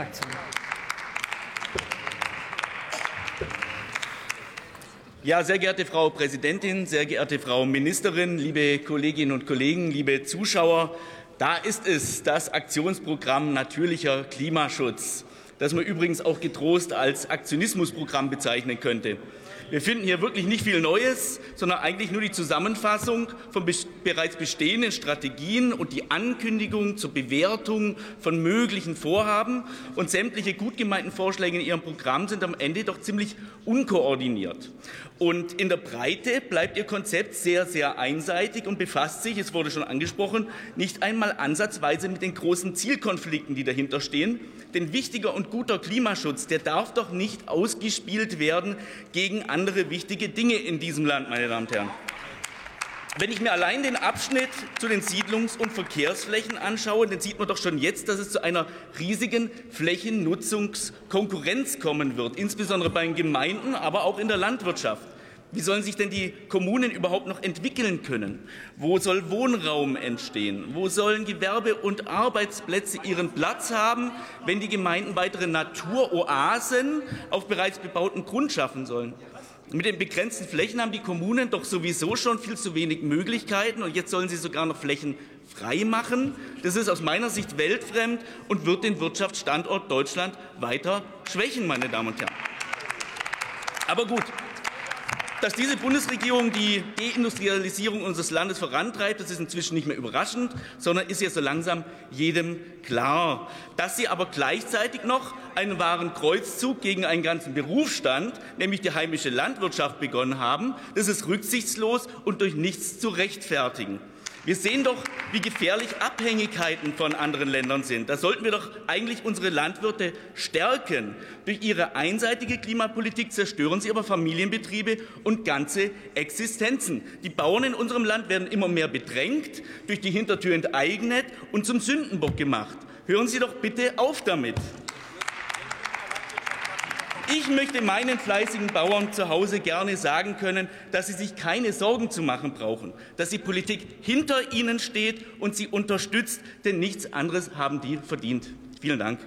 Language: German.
Fraktion. Ja, sehr geehrte Frau Präsidentin, sehr geehrte Frau Ministerin, liebe Kolleginnen und Kollegen, liebe Zuschauer, da ist es, das Aktionsprogramm Natürlicher Klimaschutz, das man übrigens auch getrost als Aktionismusprogramm bezeichnen könnte. Wir finden hier wirklich nicht viel Neues, sondern eigentlich nur die Zusammenfassung von bereits bestehenden Strategien und die Ankündigung zur Bewertung von möglichen Vorhaben. Und sämtliche gut gemeinten Vorschläge in Ihrem Programm sind am Ende doch ziemlich unkoordiniert. Und in der Breite bleibt Ihr Konzept sehr, sehr einseitig und befasst sich, es wurde schon angesprochen, nicht einmal ansatzweise mit den großen Zielkonflikten, die dahinter stehen. Denn wichtiger und guter Klimaschutz, der darf doch nicht ausgespielt werden gegen andere wichtige Dinge in diesem Land, meine Damen und Herren. Wenn ich mir allein den Abschnitt zu den Siedlungs- und Verkehrsflächen anschaue, dann sieht man doch schon jetzt, dass es zu einer riesigen Flächennutzungskonkurrenz kommen wird, insbesondere bei den Gemeinden, aber auch in der Landwirtschaft. Wie sollen sich denn die Kommunen überhaupt noch entwickeln können? Wo soll Wohnraum entstehen? Wo sollen Gewerbe und Arbeitsplätze ihren Platz haben, wenn die Gemeinden weitere Naturoasen auf bereits bebauten Grund schaffen sollen? Mit den begrenzten Flächen haben die Kommunen doch sowieso schon viel zu wenig Möglichkeiten und jetzt sollen sie sogar noch Flächen frei machen. Das ist aus meiner Sicht weltfremd und wird den Wirtschaftsstandort Deutschland weiter schwächen, meine Damen und Herren. Aber gut, dass diese Bundesregierung die Deindustrialisierung unseres Landes vorantreibt, das ist inzwischen nicht mehr überraschend, sondern ist ja so langsam jedem klar. Dass sie aber gleichzeitig noch einen wahren Kreuzzug gegen einen ganzen Berufsstand, nämlich die heimische Landwirtschaft, begonnen haben, das ist rücksichtslos und durch nichts zu rechtfertigen. Wir sehen doch, wie gefährlich Abhängigkeiten von anderen Ländern sind. Da sollten wir doch eigentlich unsere Landwirte stärken. Durch ihre einseitige Klimapolitik zerstören sie aber Familienbetriebe und ganze Existenzen. Die Bauern in unserem Land werden immer mehr bedrängt, durch die Hintertür enteignet und zum Sündenbock gemacht. Hören Sie doch bitte auf damit. Ich möchte meinen fleißigen Bauern zu Hause gerne sagen können, dass sie sich keine Sorgen zu machen brauchen, dass die Politik hinter ihnen steht und sie unterstützt, denn nichts anderes haben die verdient. Vielen Dank.